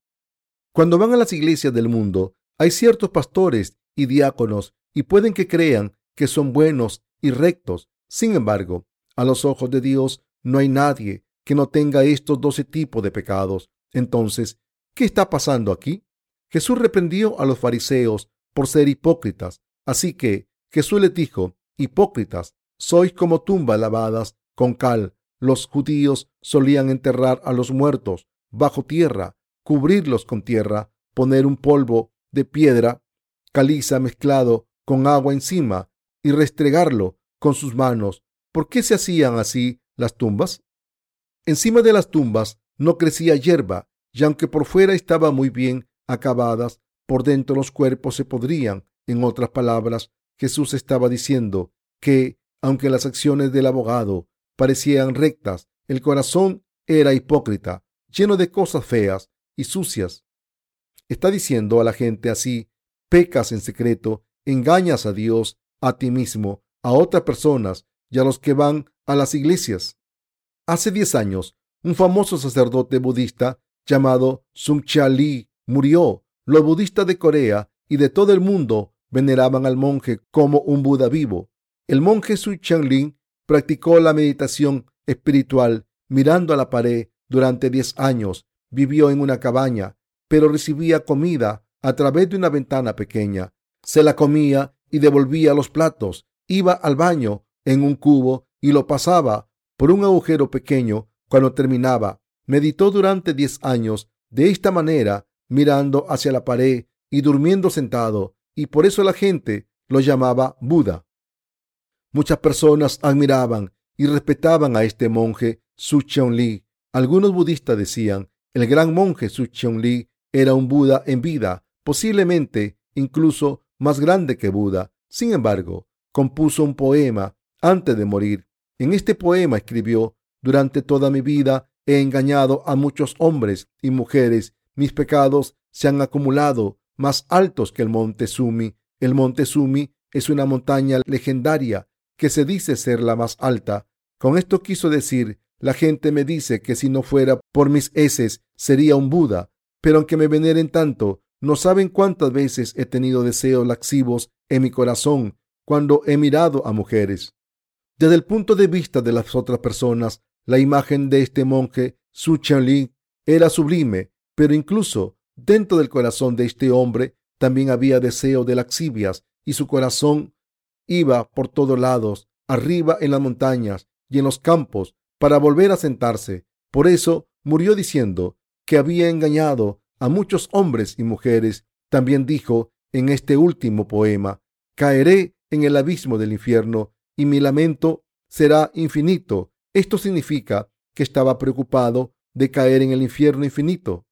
Cuando van a las iglesias del mundo, hay ciertos pastores y diáconos y pueden que crean que son buenos y rectos. Sin embargo, a los ojos de Dios no hay nadie que no tenga estos doce tipos de pecados. Entonces, ¿qué está pasando aquí? Jesús reprendió a los fariseos por ser hipócritas. Así que Jesús les dijo, hipócritas, sois como tumbas lavadas con cal. Los judíos solían enterrar a los muertos bajo tierra, cubrirlos con tierra, poner un polvo de piedra caliza mezclado con agua encima y restregarlo con sus manos. ¿Por qué se hacían así las tumbas? Encima de las tumbas no crecía hierba, y aunque por fuera estaban muy bien acabadas, por dentro los cuerpos se podrían. En otras palabras, Jesús estaba diciendo que, aunque las acciones del abogado parecían rectas, el corazón era hipócrita, lleno de cosas feas y sucias. Está diciendo a la gente así, pecas en secreto, engañas a Dios, a ti mismo, a otras personas y a los que van a las iglesias. Hace diez años, un famoso sacerdote budista llamado Sung Cha Lee murió. Los budistas de Corea y de todo el mundo veneraban al monje como un Buda vivo. El monje Su Lin practicó la meditación espiritual mirando a la pared durante diez años. Vivió en una cabaña, pero recibía comida a través de una ventana pequeña. Se la comía y devolvía los platos. Iba al baño en un cubo y lo pasaba por un agujero pequeño cuando terminaba. Meditó durante diez años de esta manera, mirando hacia la pared y durmiendo sentado, y por eso la gente lo llamaba Buda. Muchas personas admiraban y respetaban a este monje Su Li. Algunos budistas decían, el gran monje Su Li era un Buda en vida, posiblemente incluso más grande que Buda. Sin embargo, compuso un poema antes de morir en este poema escribió, durante toda mi vida he engañado a muchos hombres y mujeres. Mis pecados se han acumulado más altos que el monte Sumi. El monte Sumi es una montaña legendaria que se dice ser la más alta. Con esto quiso decir, la gente me dice que si no fuera por mis heces sería un Buda, pero aunque me veneren tanto, no saben cuántas veces he tenido deseos laxivos en mi corazón cuando he mirado a mujeres. Desde el punto de vista de las otras personas, la imagen de este monje, Su Chen era sublime, pero incluso dentro del corazón de este hombre también había deseo de laxivias y su corazón iba por todos lados, arriba en las montañas y en los campos, para volver a sentarse. Por eso murió diciendo que había engañado a muchos hombres y mujeres. También dijo en este último poema, caeré en el abismo del infierno y mi lamento será infinito. Esto significa que estaba preocupado de caer en el infierno infinito.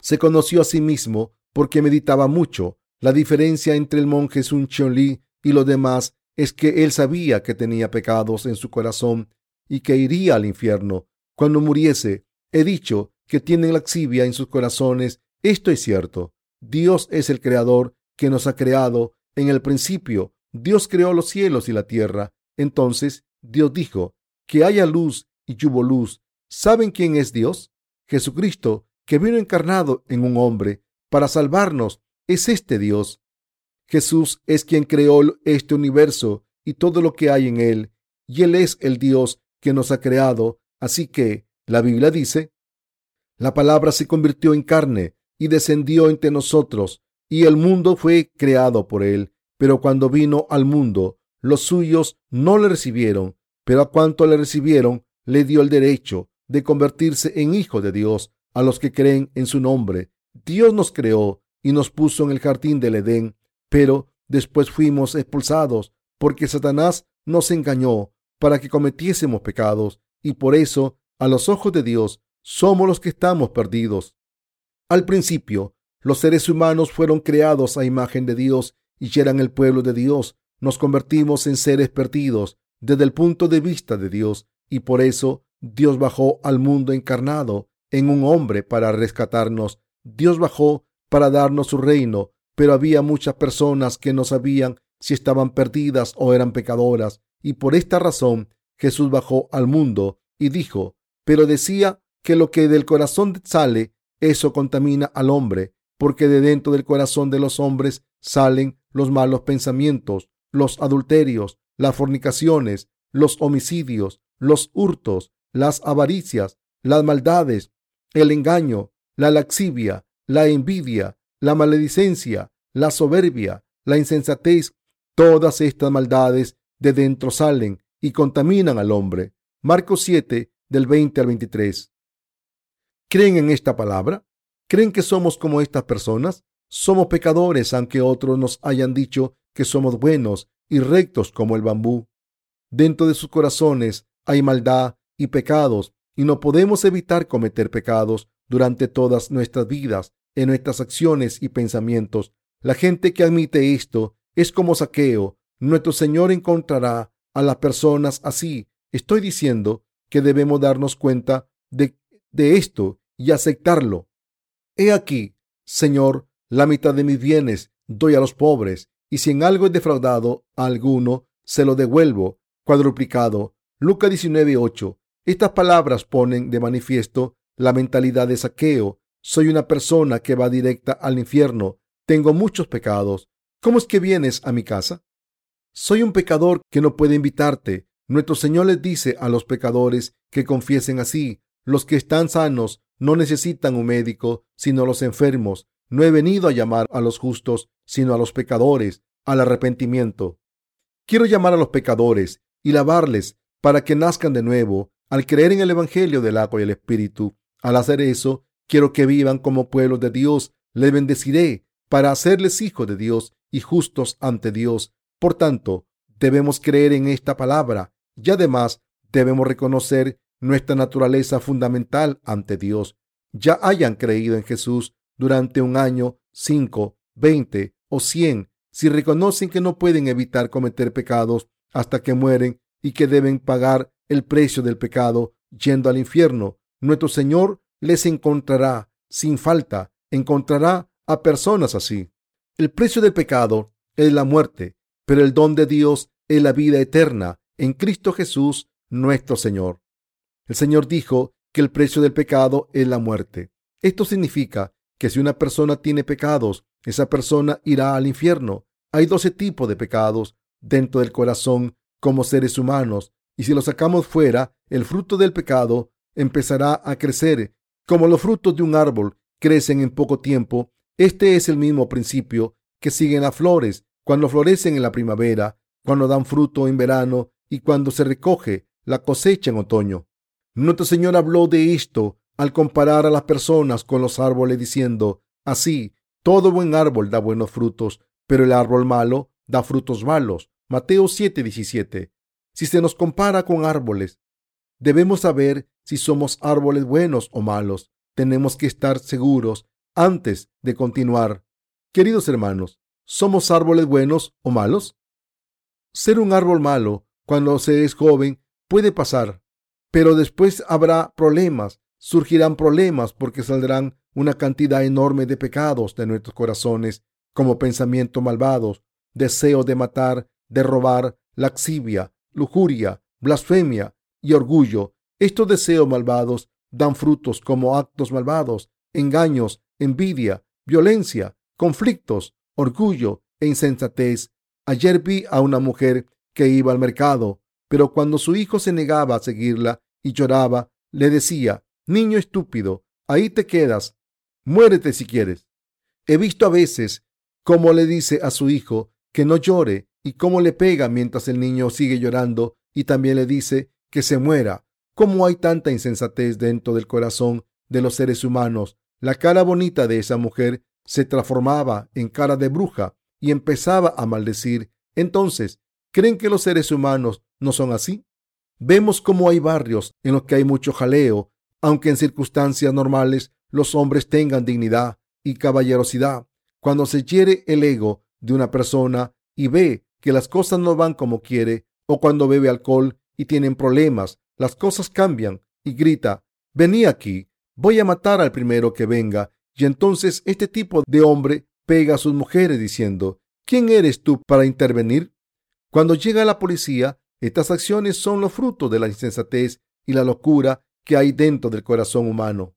Se conoció a sí mismo porque meditaba mucho. La diferencia entre el monje Sun Li y los demás es que él sabía que tenía pecados en su corazón y que iría al infierno cuando muriese. He dicho que tienen laxivia en sus corazones. Esto es cierto. Dios es el creador que nos ha creado en el principio Dios creó los cielos y la tierra. Entonces Dios dijo, que haya luz y hubo luz. ¿Saben quién es Dios? Jesucristo, que vino encarnado en un hombre para salvarnos, es este Dios. Jesús es quien creó este universo y todo lo que hay en él, y Él es el Dios que nos ha creado. Así que la Biblia dice, la palabra se convirtió en carne y descendió entre nosotros, y el mundo fue creado por Él pero cuando vino al mundo, los suyos no le recibieron, pero a cuanto le recibieron, le dio el derecho de convertirse en hijo de Dios a los que creen en su nombre. Dios nos creó y nos puso en el jardín del Edén pero después fuimos expulsados porque Satanás nos engañó para que cometiésemos pecados y por eso, a los ojos de Dios, somos los que estamos perdidos. Al principio, los seres humanos fueron creados a imagen de Dios y eran el pueblo de Dios. Nos convertimos en seres perdidos desde el punto de vista de Dios y por eso Dios bajó al mundo encarnado en un hombre para rescatarnos. Dios bajó para darnos su reino, pero había muchas personas que no sabían si estaban perdidas o eran pecadoras y por esta razón Jesús bajó al mundo y dijo, pero decía que lo que del corazón sale, eso contamina al hombre, porque de dentro del corazón de los hombres salen los malos pensamientos, los adulterios, las fornicaciones, los homicidios, los hurtos, las avaricias, las maldades, el engaño, la laxivia, la envidia, la maledicencia, la soberbia, la insensatez. Todas estas maldades de dentro salen y contaminan al hombre. Marcos 7, del 20 al 23. ¿Creen en esta palabra? ¿Creen que somos como estas personas? Somos pecadores, aunque otros nos hayan dicho que somos buenos y rectos como el bambú. Dentro de sus corazones hay maldad y pecados, y no podemos evitar cometer pecados durante todas nuestras vidas, en nuestras acciones y pensamientos. La gente que admite esto es como saqueo. Nuestro Señor encontrará a las personas así. Estoy diciendo que debemos darnos cuenta de, de esto y aceptarlo. He aquí, Señor, la mitad de mis bienes doy a los pobres, y si en algo he defraudado a alguno, se lo devuelvo cuadruplicado. Lucas 19:8. Estas palabras ponen de manifiesto la mentalidad de saqueo. Soy una persona que va directa al infierno. Tengo muchos pecados. ¿Cómo es que vienes a mi casa? Soy un pecador que no puede invitarte. Nuestro Señor les dice a los pecadores que confiesen así. Los que están sanos no necesitan un médico, sino los enfermos. No he venido a llamar a los justos, sino a los pecadores, al arrepentimiento. Quiero llamar a los pecadores y lavarles para que nazcan de nuevo al creer en el Evangelio del agua y el Espíritu. Al hacer eso, quiero que vivan como pueblos de Dios. Les bendeciré para hacerles hijos de Dios y justos ante Dios. Por tanto, debemos creer en esta palabra y además debemos reconocer nuestra naturaleza fundamental ante Dios. Ya hayan creído en Jesús durante un año, cinco, veinte o cien, si reconocen que no pueden evitar cometer pecados hasta que mueren y que deben pagar el precio del pecado yendo al infierno, nuestro Señor les encontrará sin falta, encontrará a personas así. El precio del pecado es la muerte, pero el don de Dios es la vida eterna en Cristo Jesús, nuestro Señor. El Señor dijo que el precio del pecado es la muerte. Esto significa que si una persona tiene pecados, esa persona irá al infierno. Hay doce tipos de pecados dentro del corazón como seres humanos, y si lo sacamos fuera, el fruto del pecado empezará a crecer. Como los frutos de un árbol crecen en poco tiempo, este es el mismo principio que siguen las flores cuando florecen en la primavera, cuando dan fruto en verano y cuando se recoge la cosecha en otoño. Nuestro Señor habló de esto al comparar a las personas con los árboles diciendo, así, todo buen árbol da buenos frutos, pero el árbol malo da frutos malos. Mateo 7:17. Si se nos compara con árboles, debemos saber si somos árboles buenos o malos. Tenemos que estar seguros antes de continuar. Queridos hermanos, ¿Somos árboles buenos o malos? Ser un árbol malo cuando se es joven puede pasar, pero después habrá problemas, surgirán problemas porque saldrán una cantidad enorme de pecados de nuestros corazones, como pensamientos malvados, deseo de matar, de robar, laxivia, lujuria, blasfemia y orgullo. Estos deseos malvados dan frutos como actos malvados, engaños, envidia, violencia, conflictos, orgullo e insensatez. Ayer vi a una mujer que iba al mercado, pero cuando su hijo se negaba a seguirla y lloraba, le decía, Niño estúpido, ahí te quedas, muérete si quieres. He visto a veces cómo le dice a su hijo que no llore y cómo le pega mientras el niño sigue llorando y también le dice que se muera. ¿Cómo hay tanta insensatez dentro del corazón de los seres humanos? La cara bonita de esa mujer se transformaba en cara de bruja y empezaba a maldecir. Entonces, ¿creen que los seres humanos no son así? Vemos cómo hay barrios en los que hay mucho jaleo, aunque en circunstancias normales los hombres tengan dignidad y caballerosidad. Cuando se hiere el ego de una persona y ve que las cosas no van como quiere, o cuando bebe alcohol y tienen problemas, las cosas cambian y grita, vení aquí, voy a matar al primero que venga. Y entonces este tipo de hombre pega a sus mujeres diciendo, ¿quién eres tú para intervenir? Cuando llega la policía, estas acciones son los frutos de la insensatez y la locura que hay dentro del corazón humano.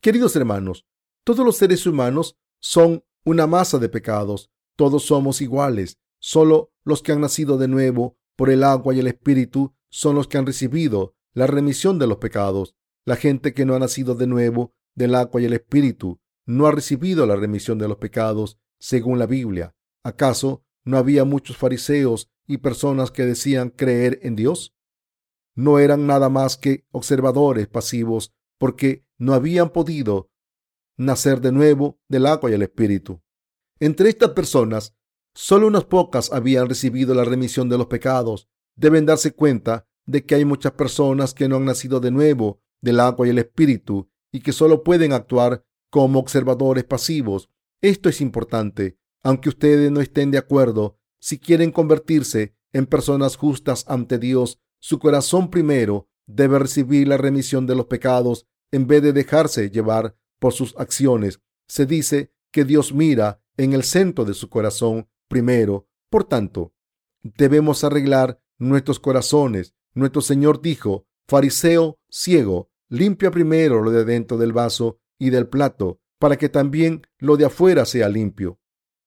Queridos hermanos, todos los seres humanos son una masa de pecados. Todos somos iguales. Solo los que han nacido de nuevo por el agua y el espíritu son los que han recibido la remisión de los pecados. La gente que no ha nacido de nuevo del agua y el espíritu no ha recibido la remisión de los pecados según la Biblia. ¿Acaso no había muchos fariseos y personas que decían creer en Dios? No eran nada más que observadores pasivos porque no habían podido nacer de nuevo del agua y el espíritu. Entre estas personas, solo unas pocas habían recibido la remisión de los pecados. Deben darse cuenta de que hay muchas personas que no han nacido de nuevo del agua y el espíritu y que solo pueden actuar como observadores pasivos. Esto es importante, aunque ustedes no estén de acuerdo. Si quieren convertirse en personas justas ante Dios, su corazón primero debe recibir la remisión de los pecados en vez de dejarse llevar por sus acciones. Se dice que Dios mira en el centro de su corazón primero. Por tanto, debemos arreglar nuestros corazones. Nuestro Señor dijo, Fariseo ciego, limpia primero lo de dentro del vaso y del plato, para que también lo de afuera sea limpio.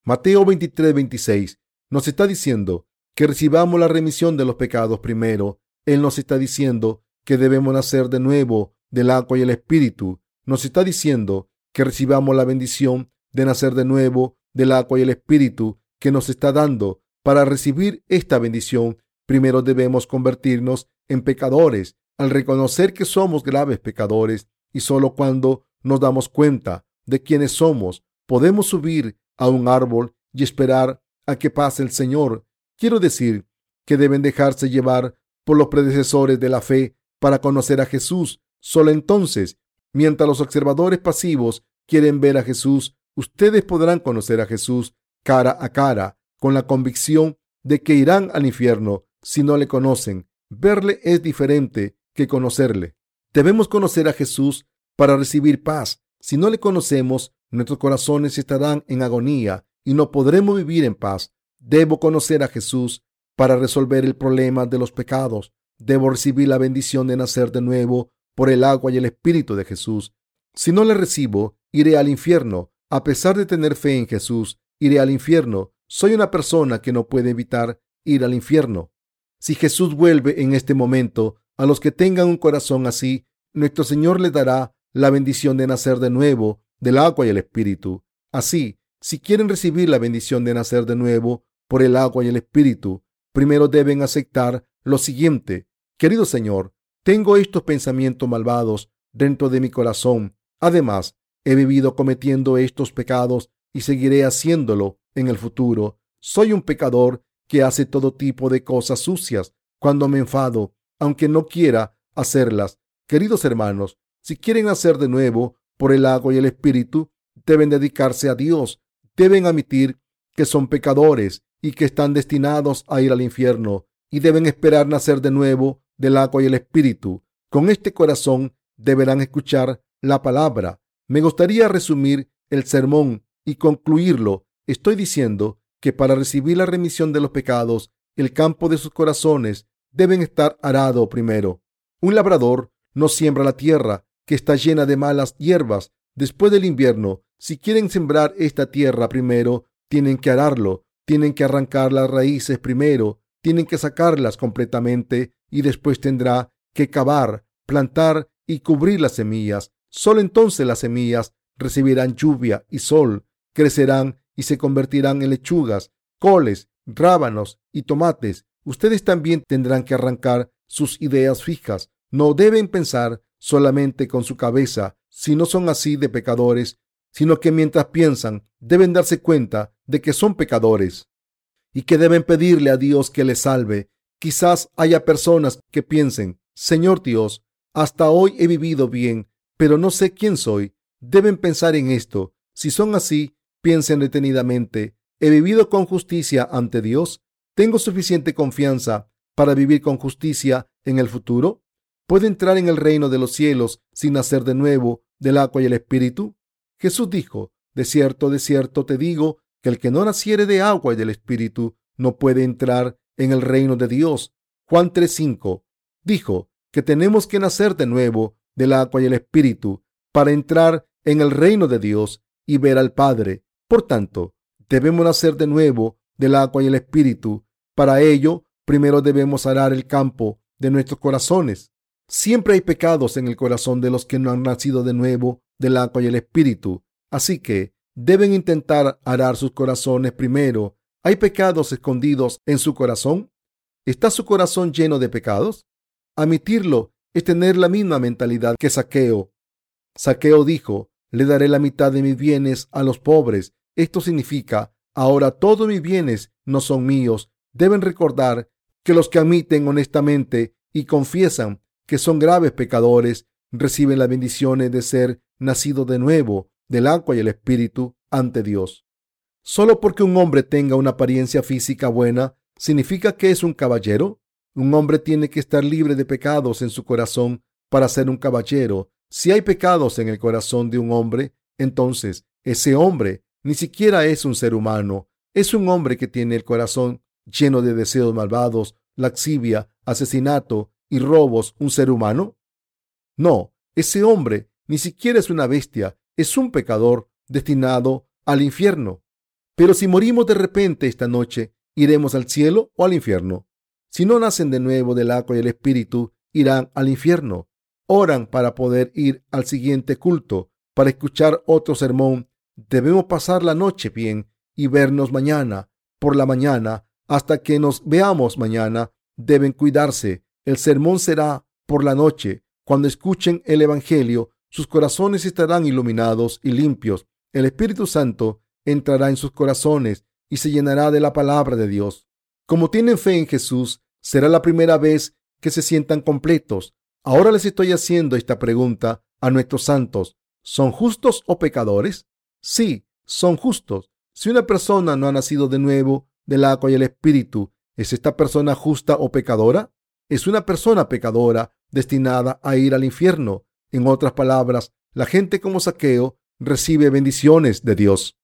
Mateo 23, 26 nos está diciendo que recibamos la remisión de los pecados primero. Él nos está diciendo que debemos nacer de nuevo del agua y el espíritu nos está diciendo que recibamos la bendición de nacer de nuevo del agua y el espíritu que nos está dando. Para recibir esta bendición, primero debemos convertirnos en pecadores al reconocer que somos graves pecadores y solo cuando nos damos cuenta de quiénes somos, podemos subir a un árbol y esperar a que pase el Señor. Quiero decir que deben dejarse llevar por los predecesores de la fe para conocer a Jesús. Solo entonces Mientras los observadores pasivos quieren ver a Jesús, ustedes podrán conocer a Jesús cara a cara, con la convicción de que irán al infierno si no le conocen. Verle es diferente que conocerle. Debemos conocer a Jesús para recibir paz. Si no le conocemos, nuestros corazones estarán en agonía y no podremos vivir en paz. Debo conocer a Jesús para resolver el problema de los pecados. Debo recibir la bendición de nacer de nuevo por el agua y el Espíritu de Jesús. Si no le recibo, iré al infierno. A pesar de tener fe en Jesús, iré al infierno. Soy una persona que no puede evitar ir al infierno. Si Jesús vuelve en este momento, a los que tengan un corazón así, nuestro Señor les dará la bendición de nacer de nuevo del agua y el Espíritu. Así, si quieren recibir la bendición de nacer de nuevo por el agua y el Espíritu, primero deben aceptar lo siguiente. Querido Señor, tengo estos pensamientos malvados dentro de mi corazón. Además, he vivido cometiendo estos pecados y seguiré haciéndolo en el futuro. Soy un pecador que hace todo tipo de cosas sucias cuando me enfado, aunque no quiera hacerlas. Queridos hermanos, si quieren hacer de nuevo por el agua y el espíritu, deben dedicarse a Dios, deben admitir que son pecadores y que están destinados a ir al infierno, y deben esperar nacer de nuevo del agua y el espíritu. Con este corazón deberán escuchar la palabra. Me gustaría resumir el sermón y concluirlo. Estoy diciendo que para recibir la remisión de los pecados, el campo de sus corazones deben estar arado primero. Un labrador no siembra la tierra que está llena de malas hierbas después del invierno. Si quieren sembrar esta tierra primero, tienen que ararlo, tienen que arrancar las raíces primero, tienen que sacarlas completamente y después tendrá que cavar, plantar y cubrir las semillas. Solo entonces las semillas recibirán lluvia y sol, crecerán y se convertirán en lechugas, coles, rábanos y tomates. Ustedes también tendrán que arrancar sus ideas fijas. No deben pensar solamente con su cabeza. Si no son así de pecadores, sino que mientras piensan deben darse cuenta de que son pecadores y que deben pedirle a Dios que les salve. Quizás haya personas que piensen, Señor Dios, hasta hoy he vivido bien, pero no sé quién soy. Deben pensar en esto. Si son así, piensen detenidamente. ¿He vivido con justicia ante Dios? ¿Tengo suficiente confianza para vivir con justicia en el futuro? ¿Puedo entrar en el reino de los cielos sin nacer de nuevo del agua y el espíritu? Jesús dijo, de cierto, de cierto te digo, que el que no naciere de agua y del espíritu no puede entrar en el reino de Dios. Juan 3:5 dijo que tenemos que nacer de nuevo del agua y el espíritu para entrar en el reino de Dios y ver al Padre. Por tanto, debemos nacer de nuevo del agua y el espíritu. Para ello, primero debemos arar el campo de nuestros corazones. Siempre hay pecados en el corazón de los que no han nacido de nuevo del agua y el espíritu. Así que deben intentar arar sus corazones primero. ¿Hay pecados escondidos en su corazón? ¿Está su corazón lleno de pecados? Admitirlo es tener la misma mentalidad que Saqueo. Saqueo dijo, le daré la mitad de mis bienes a los pobres. Esto significa, ahora todos mis bienes no son míos. Deben recordar que los que admiten honestamente y confiesan que son graves pecadores reciben las bendiciones de ser nacido de nuevo del agua y el espíritu ante Dios. Solo porque un hombre tenga una apariencia física buena, ¿significa que es un caballero? Un hombre tiene que estar libre de pecados en su corazón para ser un caballero. Si hay pecados en el corazón de un hombre, entonces ese hombre ni siquiera es un ser humano. Es un hombre que tiene el corazón lleno de deseos malvados, laxivia, asesinato y robos, un ser humano. No, ese hombre ni siquiera es una bestia, es un pecador destinado al infierno. Pero si morimos de repente esta noche, ¿iremos al cielo o al infierno? Si no nacen de nuevo del agua y el espíritu, irán al infierno. Oran para poder ir al siguiente culto, para escuchar otro sermón. Debemos pasar la noche bien y vernos mañana por la mañana hasta que nos veamos mañana. Deben cuidarse. El sermón será por la noche. Cuando escuchen el Evangelio, sus corazones estarán iluminados y limpios. El Espíritu Santo entrará en sus corazones y se llenará de la palabra de Dios. Como tienen fe en Jesús, será la primera vez que se sientan completos. Ahora les estoy haciendo esta pregunta a nuestros santos. ¿Son justos o pecadores? Sí, son justos. Si una persona no ha nacido de nuevo del agua y el espíritu, ¿es esta persona justa o pecadora? Es una persona pecadora destinada a ir al infierno. En otras palabras, la gente como saqueo recibe bendiciones de Dios.